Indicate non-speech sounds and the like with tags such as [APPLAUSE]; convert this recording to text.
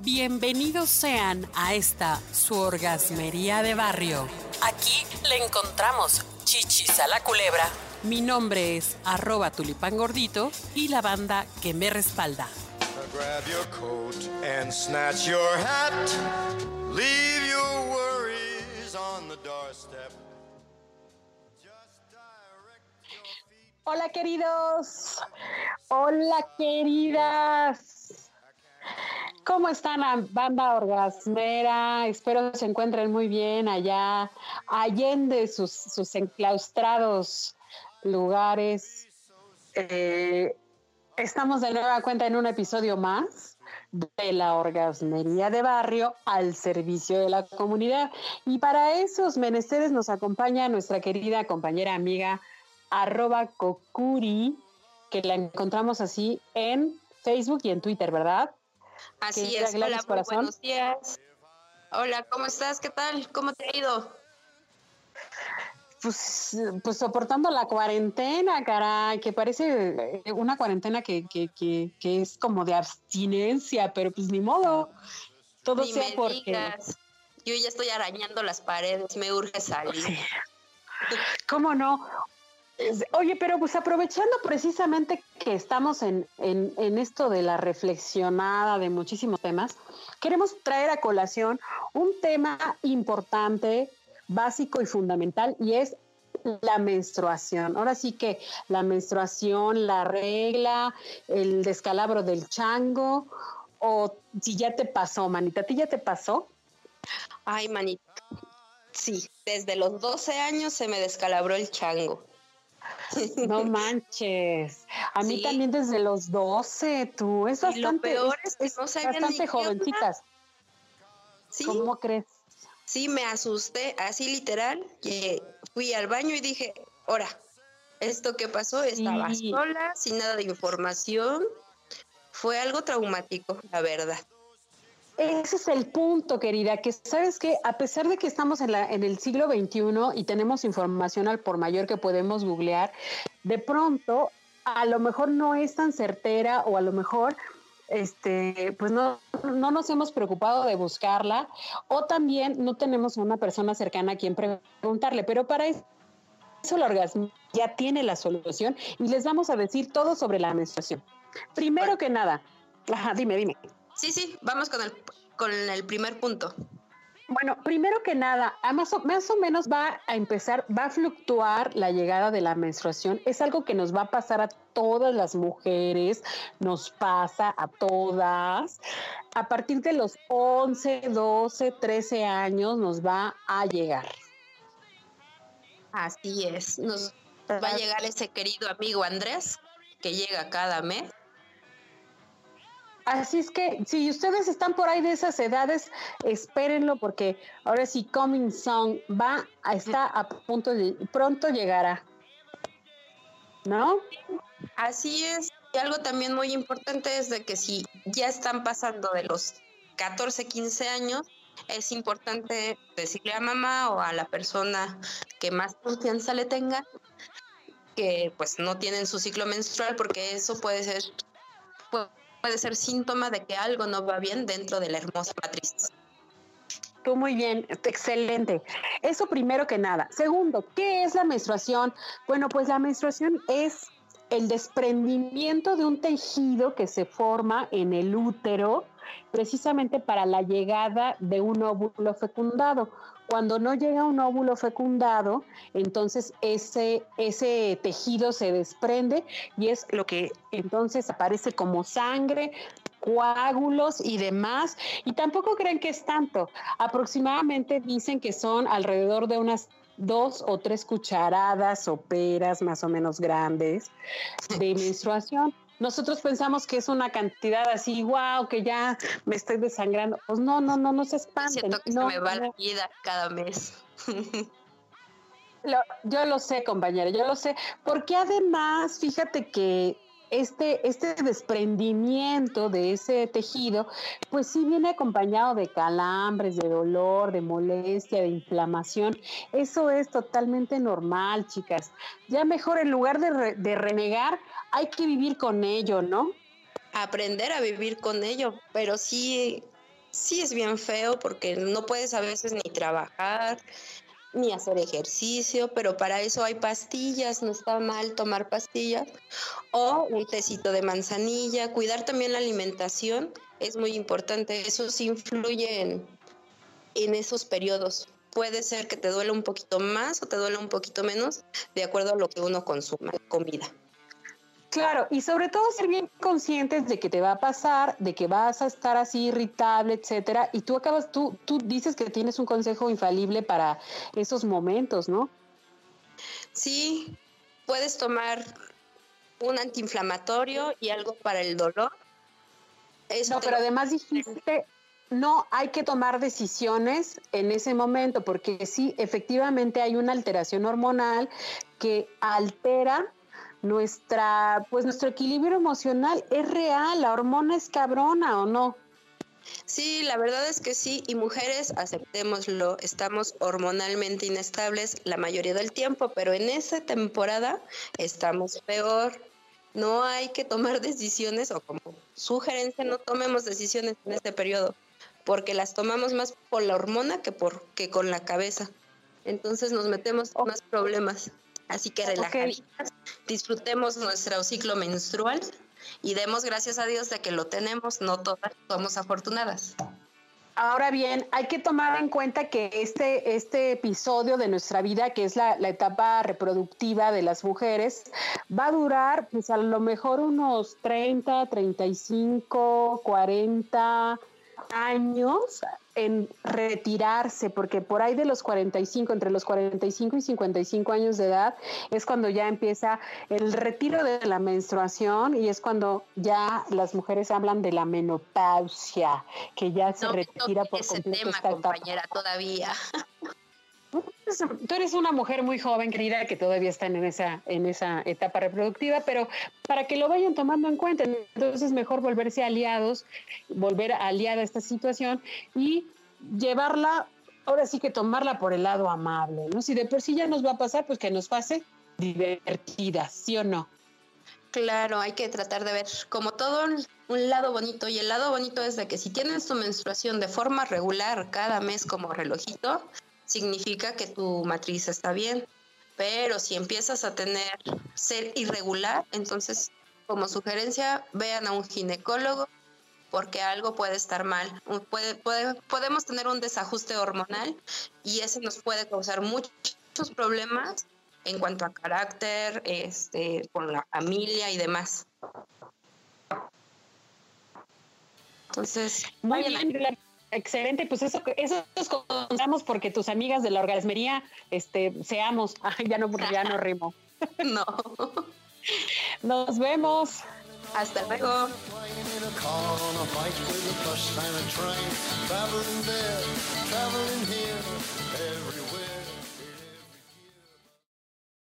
Bienvenidos sean a esta su orgasmería de barrio. Aquí le encontramos chichis a la culebra. Mi nombre es arroba tulipán gordito y la banda que me respalda. Grab your coat and snatch your hat. Leave your worries on the doorstep. Just direct your feet. Hola queridos, hola queridas. ¿Cómo están la banda orgasmera? Espero se encuentren muy bien allá, allende sus, sus enclaustrados lugares. Eh, estamos de nueva cuenta en un episodio más de la orgasmería de barrio al servicio de la comunidad. Y para esos menesteres nos acompaña nuestra querida compañera amiga arroba Kokuri, que la encontramos así en Facebook y en Twitter, ¿verdad? Así es, hola, muy buenos días. Hola, ¿cómo estás? ¿Qué tal? ¿Cómo te ha ido? Pues, pues soportando la cuarentena, caray, que parece eh, una cuarentena que, que, que, que es como de abstinencia, pero pues ni modo. Todo Ni sea me porque. digas. Yo ya estoy arañando las paredes, me urge salir. Sí. ¿Cómo no? Oye, pero pues aprovechando precisamente estamos en, en, en esto de la reflexionada de muchísimos temas, queremos traer a colación un tema importante, básico y fundamental, y es la menstruación. Ahora sí que la menstruación, la regla, el descalabro del chango, o si ya te pasó, manita, ¿a ti ya te pasó? Ay, manita. Sí, desde los 12 años se me descalabró el chango. No [LAUGHS] manches. A mí Sí. también desde los 12, tú. Es Y lo bastante, peor es que no sabía ni bastante jovencitas. Sí, ¿Cómo crees? sí, me asusté, así literal, que fui al baño y dije, ahora, ¿esto qué pasó? Estaba Sí. sola, sin nada de información. Fue algo traumático, la verdad. Ese es el punto, querida, que sabes que a pesar de que estamos en, la, en el siglo XXI y tenemos información al por mayor que podemos googlear, de pronto a lo mejor no es tan certera o a lo mejor este, pues no, no nos hemos preocupado de buscarla o también no tenemos a una persona cercana a quien preguntarle, pero para eso el orgasmo ya tiene la solución y les vamos a decir todo sobre la menstruación. Primero que nada, ajá, dime, dime. Sí, sí, vamos con el, con el primer punto. Bueno, primero que nada, más, o, más o menos va a empezar, va a fluctuar la llegada de la menstruación. Es algo que nos va a pasar a todas las mujeres, nos pasa a todas. A partir de los 11, 12, 13 años nos va a llegar. Así es. Nos va a llegar ese querido amigo Andrés, que llega cada mes. Así es que si ustedes están por ahí de esas edades, espérenlo porque ahora sí Coming Song va a estar a punto de pronto llegará. ¿No? Así es. Y algo también muy importante es de que si ya están pasando de los 14, 15 años, es importante decirle a mamá o a la persona que más confianza le tenga que pues no tienen su ciclo menstrual porque eso puede ser puede ser síntoma de que algo no va bien dentro de la hermosa matriz. Tú muy bien, excelente. Eso primero que nada. Segundo, ¿qué es la menstruación? Bueno, pues la menstruación es el desprendimiento de un tejido que se forma en el útero precisamente para la llegada de un óvulo fecundado. Cuando no llega un óvulo fecundado, entonces ese, ese tejido se desprende y es lo que entonces aparece como sangre, coágulos y demás. Y tampoco creen que es tanto. Aproximadamente dicen que son alrededor de unas dos o tres cucharadas soperas más o menos grandes de menstruación. Nosotros pensamos que es una cantidad así, wow, que ya me estoy desangrando. Pues no, no, no, no se espanten. Siento que no, se me va no. la vida cada mes. Lo- yo lo sé, compañera, yo lo sé, porque además, fíjate que este, este desprendimiento de ese tejido, pues sí viene acompañado de calambres, de dolor, de molestia, de inflamación. Eso es totalmente normal, chicas. Ya mejor en lugar de, de renegar, hay que vivir con ello, ¿no? aprender a vivir con ello, pero sí sí es bien feo porque no puedes a veces ni trabajar, ni hacer ejercicio, pero para eso hay pastillas, no está mal tomar pastillas, o un tecito de manzanilla, cuidar también la alimentación es muy importante, eso sí influye en, en esos periodos. Puede ser que te duele un poquito más o te duele un poquito menos de acuerdo a lo que uno consuma, comida. Claro, y sobre todo ser bien conscientes de que te va a pasar, de que vas a estar así irritable, etcétera. Y tú acabas, tú, tú dices que tienes un consejo infalible para esos momentos, ¿no? Sí, puedes tomar un antiinflamatorio y algo para el dolor. no, pero además dijiste, no hay que tomar decisiones en ese momento, porque sí, efectivamente hay una alteración hormonal que altera nuestra, pues nuestro equilibrio emocional es real, la hormona es cabrona o no. Sí, la verdad es que sí, y mujeres, aceptémoslo, estamos hormonalmente inestables la mayoría del tiempo, pero en esa temporada estamos peor. No hay que tomar [LAUGHS] decisiones o como sugerencia, no tomemos decisiones en este periodo, porque las tomamos más por la hormona que, por, que con la cabeza. Entonces nos metemos en más problemas. Así que relajaditas, disfrutemos nuestro ciclo menstrual y demos gracias a Dios de que lo tenemos, no todas somos afortunadas. Ahora bien, hay que tomar en cuenta que este, este episodio de nuestra vida, que es la, la, etapa reproductiva de las mujeres, va a durar pues a lo mejor unos 30, 35, 40 años en retirarse, porque por ahí de los 45, entre los 45 y 55 años de edad, es cuando ya empieza el retiro de la menstruación y es cuando ya las mujeres hablan de la menopausia, que ya se retira por ese completo tema, compañera, todavía. Tú eres una mujer muy joven, querida, que todavía está en esa, en esa etapa reproductiva, pero para que lo vayan tomando en cuenta, entonces es mejor volverse aliados, volver aliada a esta situación y llevarla, ahora sí que tomarla por el lado amable, ¿no? Si de por sí ya nos va a pasar, pues que nos pase divertida, ¿sí o no? Claro, hay que tratar de ver como todo un lado bonito y el lado bonito es de que si tienes tu menstruación de forma regular cada mes como relojito, significa que tu matriz está bien. Pero si empiezas a tener ser irregular, entonces como sugerencia vean a un ginecólogo porque algo puede estar mal. Puede, podemos tener un desajuste hormonal y ese nos puede causar muchos problemas en cuanto a carácter, este, con la familia y demás. Entonces, muy bien. Excelente, pues eso, eso nos contamos porque tus amigas de la orgasmería, este, seamos, [LAUGHS] ya no, ya no rimo. [LAUGHS] no. Nos vemos. Hasta luego.